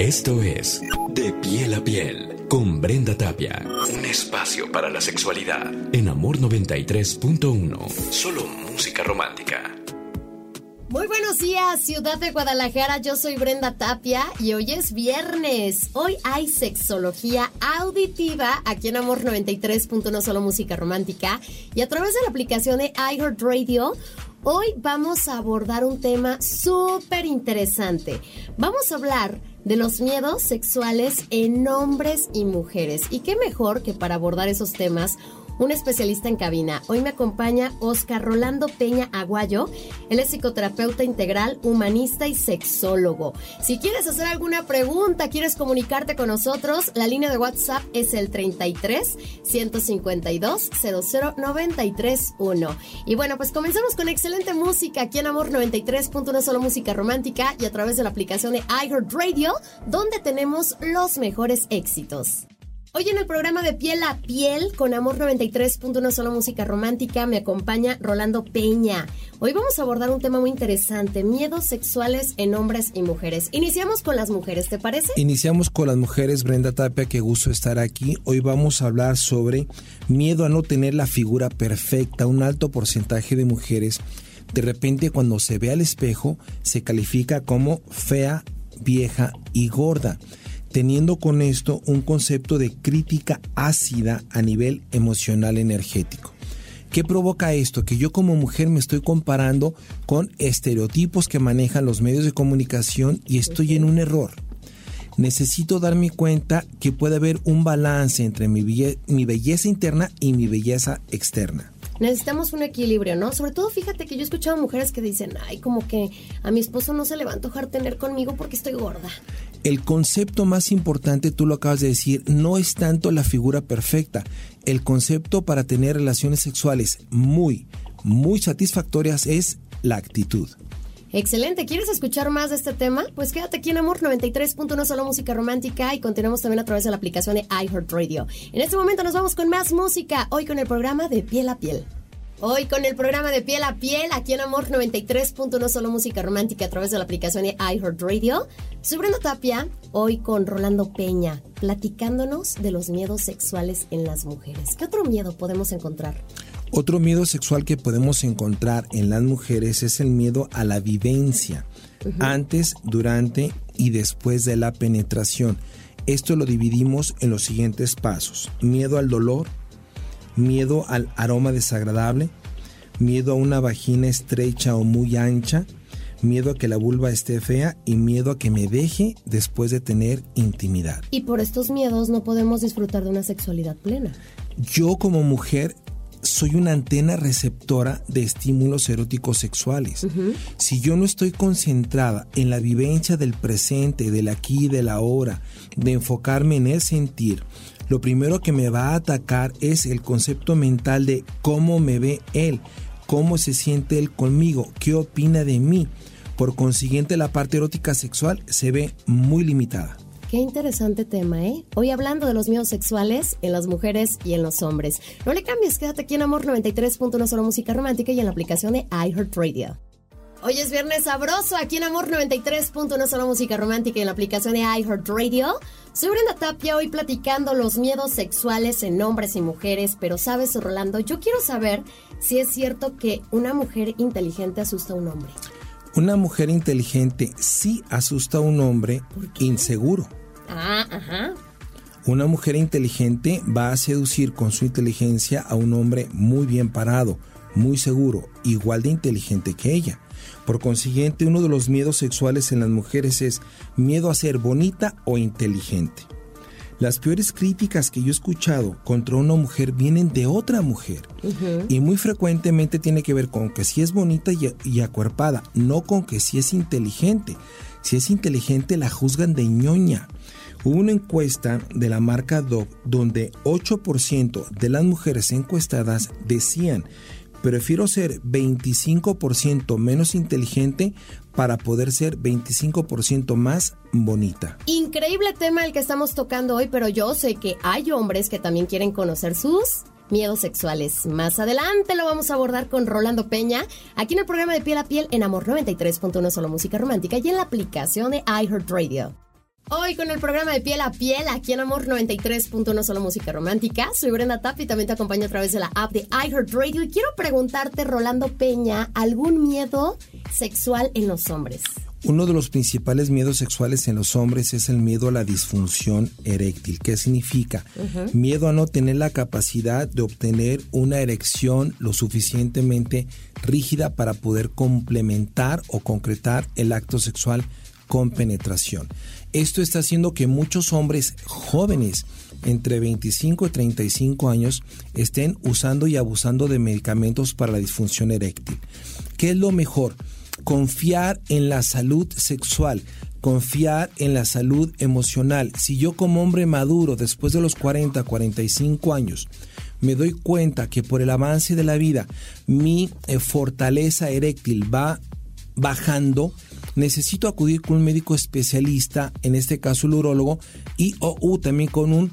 Esto es De piel a piel con Brenda Tapia. Un espacio para la sexualidad en Amor 93.1. Solo música romántica. Muy buenos días, ciudad de Guadalajara. Yo soy Brenda Tapia y hoy es viernes. Hoy hay sexología auditiva aquí en Amor 93.1 Solo Música Romántica y a través de la aplicación de iHeartRadio. Hoy vamos a abordar un tema súper interesante. Vamos a hablar de los miedos sexuales en hombres y mujeres. Y qué mejor que para abordar esos temas un especialista en cabina. Hoy me acompaña Oscar Rolando Peña Aguayo. Él es psicoterapeuta integral, humanista y sexólogo. Si quieres hacer alguna pregunta, quieres comunicarte con nosotros, la línea de WhatsApp es el 33 152 00931. Y bueno, pues comenzamos con excelente música aquí en Amor 93.1 solo música romántica y a través de la aplicación de iHeartRadio, donde tenemos los mejores éxitos. Hoy en el programa de Piel a Piel con Amor 93.1 Solo Música Romántica me acompaña Rolando Peña. Hoy vamos a abordar un tema muy interesante, miedos sexuales en hombres y mujeres. Iniciamos con las mujeres, ¿te parece? Iniciamos con las mujeres, Brenda Tapia, qué gusto estar aquí. Hoy vamos a hablar sobre miedo a no tener la figura perfecta. Un alto porcentaje de mujeres, de repente cuando se ve al espejo, se califica como fea, vieja y gorda teniendo con esto un concepto de crítica ácida a nivel emocional energético. ¿Qué provoca esto? Que yo como mujer me estoy comparando con estereotipos que manejan los medios de comunicación y estoy en un error. Necesito darme cuenta que puede haber un balance entre mi, belleza interna y mi belleza externa necesitamos un equilibrio, ¿no? Sobre todo, fíjate que yo he escuchado mujeres que dicen, ay, como que a mi esposo no se le va a antojar tener conmigo porque estoy gorda. El concepto más importante, tú lo acabas de decir, no es tanto la figura perfecta. El concepto para tener relaciones sexuales muy, muy satisfactorias es la actitud. Excelente. ¿Quieres escuchar más de este tema? Pues quédate aquí en Amor 93.1 Solo Música Romántica y continuamos también a través de la aplicación de iHeartRadio. En este momento nos vamos con más música, hoy con el programa de Piel a Piel. Hoy con el programa de Piel a Piel, aquí en Amor 93.1 Solo Música Romántica a través de la aplicación de iHeartRadio. Soy Brenda Tapia, hoy con Rolando Peña, platicándonos de los miedos sexuales en las mujeres. ¿Qué otro miedo podemos encontrar? Otro miedo sexual que podemos encontrar en las mujeres es el miedo a la vivencia, antes, durante y después de la penetración. Esto lo dividimos en los siguientes pasos. Miedo al dolor, miedo al aroma desagradable, miedo a una vagina estrecha o muy ancha, miedo a que la vulva esté fea y miedo a que me deje después de tener intimidad. Y por estos miedos no podemos disfrutar de una sexualidad plena. Yo como mujer soy una antena receptora de estímulos eróticos sexuales. Si yo no estoy concentrada en la vivencia del presente, del aquí y del ahora, de enfocarme en el sentir, lo primero que me va a atacar es el concepto mental de cómo me ve él, cómo se siente él conmigo, qué opina de mí. Por consiguiente, la parte erótica sexual se ve muy limitada. Qué interesante tema, ¿eh? Hoy hablando de los miedos sexuales en las mujeres y en los hombres. No le cambies, quédate aquí en Amor 93.1 Solo Música Romántica y en la aplicación de iHeartRadio. Hoy es viernes sabroso aquí en Amor 93.1 Solo Música Romántica y en la aplicación de iHeartRadio. Soy Brenda Tapia hoy platicando los miedos sexuales en hombres y mujeres, pero sabes, Rolando, yo quiero saber si es cierto que una mujer inteligente asusta a un hombre. Una mujer inteligente sí asusta a un hombre inseguro. Ah, ajá. Una mujer inteligente va a seducir con su inteligencia a un hombre muy bien parado, muy seguro, igual de inteligente que ella. Por consiguiente, uno de los miedos sexuales en las mujeres es miedo a ser bonita o inteligente. Las peores críticas que yo he escuchado contra una mujer vienen de otra mujer y muy frecuentemente tiene que ver con que si es bonita y, y acuerpada, no con que si es inteligente. Si es inteligente la juzgan de ñoña. Hubo una encuesta de la marca Dove donde 8% de las mujeres encuestadas decían, prefiero ser 25% menos inteligente para poder ser 25% más bonita. Increíble tema el que estamos tocando hoy, pero yo sé que hay hombres que también quieren conocer sus miedos sexuales. Más adelante lo vamos a abordar con Rolando Peña, aquí en el programa de Piel a Piel en Amor 93.1 Solo Música Romántica y en la aplicación de iHeartRadio. Hoy con el programa de piel a piel, aquí en Amor 93.1 Solo Música Romántica. Soy Brenda Tapia y también te acompaño a través de la app de iHeartRadio. Y quiero preguntarte, Rolando Peña, ¿algún miedo sexual en los hombres? Uno de los principales miedos sexuales en los hombres es el miedo a la disfunción eréctil. ¿Qué significa? Miedo a no tener la capacidad de obtener una erección lo suficientemente rígida para poder complementar o concretar el acto sexual con penetración. Esto está haciendo que muchos hombres jóvenes entre 25 y 35 años estén usando y abusando de medicamentos para la disfunción eréctil. ¿Qué es lo mejor? confiar en la salud sexual, confiar en la salud emocional. Si yo como hombre maduro, después de los 40, 45 años, me doy cuenta que por el avance de la vida mi eh, fortaleza eréctil va bajando, necesito acudir con un médico especialista, en este caso el urólogo, y o también con un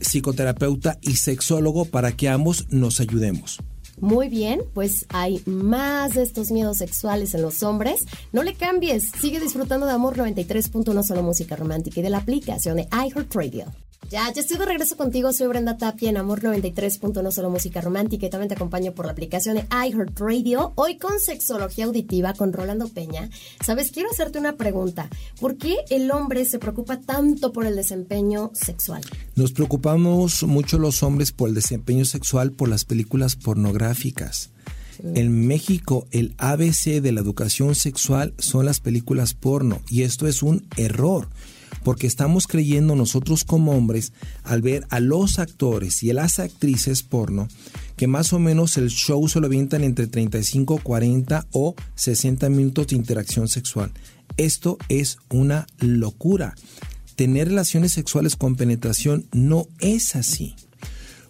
psicoterapeuta y sexólogo para que ambos nos ayudemos. Muy bien, pues hay más de estos miedos sexuales en los hombres. No le cambies, sigue disfrutando de Amor 93.1 solo música romántica y de la aplicación de iHeartRadio. Ya, ya estoy de regreso contigo. Soy Brenda Tapia en Amor 93.1 Solo Música Romántica y también te acompaño por la aplicación de iHeartRadio. Hoy con Sexología Auditiva con Rolando Peña. Sabes, quiero hacerte una pregunta. ¿Por qué el hombre se preocupa tanto por el desempeño sexual? Nos preocupamos mucho los hombres por el desempeño sexual por las películas pornográficas. En México, el ABC de la educación sexual son las películas porno y esto es un error porque estamos creyendo nosotros como hombres al ver a los actores y a las actrices porno que más o menos el show se lo avientan entre 35, 40 o 60 minutos de interacción sexual. Esto es una locura. Tener relaciones sexuales con penetración no es así.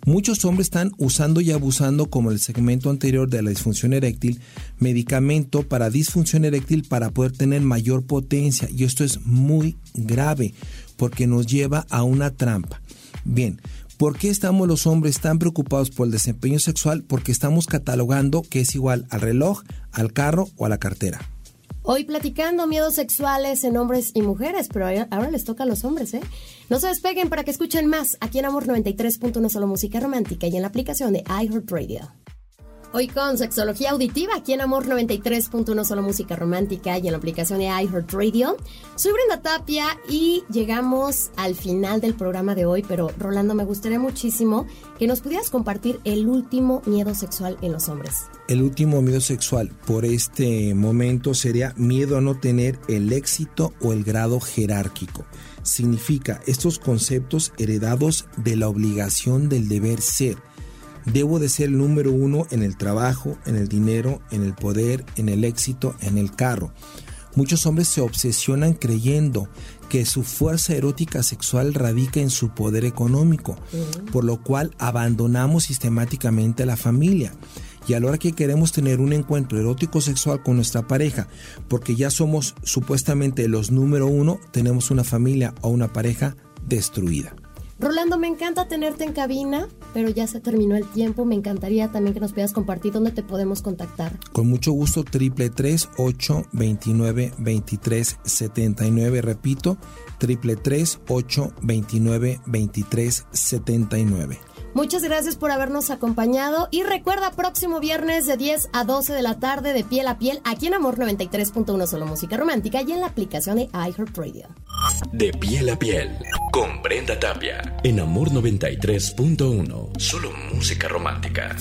Muchos hombres están usando y abusando, como el segmento anterior de la disfunción eréctil, medicamento para disfunción eréctil para poder tener mayor potencia. Y esto es muy grave porque nos lleva a una trampa. Bien, ¿Por qué estamos los hombres tan preocupados por el desempeño sexual? Porque estamos catalogando que es igual al reloj, al carro o a la cartera. Hoy platicando miedos sexuales en hombres y mujeres, pero ahora les toca a los hombres, ¿eh? No se despeguen para que escuchen más aquí en Amor 93.1 Solo Música Romántica y en la aplicación de iHeartRadio. Hoy con Sexología Auditiva, aquí en Amor 93.1 Solo Música Romántica y en la aplicación de iHeartRadio. Soy Brenda Tapia y llegamos al final del programa de hoy, pero Rolando, me gustaría muchísimo que nos pudieras compartir el último miedo sexual en los hombres. El último miedo sexual por este momento sería miedo a no tener el éxito o el grado jerárquico. Significa estos conceptos heredados de la obligación del deber ser Debo de ser el número uno en el trabajo, en el dinero, en el poder, en el éxito, en el carro. Muchos hombres se obsesionan creyendo que su fuerza erótica sexual radica en su poder económico, por lo cual abandonamos sistemáticamente a la familia. Y a la hora que queremos tener un encuentro erótico sexual con nuestra pareja, porque ya somos supuestamente los número uno, tenemos una familia o una pareja destruida. Rolando, me encanta tenerte en cabina, pero ya se terminó el tiempo. Me encantaría también que nos puedas compartir dónde te podemos contactar. Con mucho gusto, triple tres ocho veintinueve veintitrés setenta y nueve. Repito, triple tres ocho veintinueve veintitrés setenta y nueve. Muchas gracias por habernos acompañado y recuerda próximo viernes de 10 a 12 de la tarde de piel a piel aquí en Amor 93.1 Solo Música Romántica y en la aplicación de iHeartRadio. De piel a piel con Brenda Tapia en Amor 93.1 Solo Música Romántica.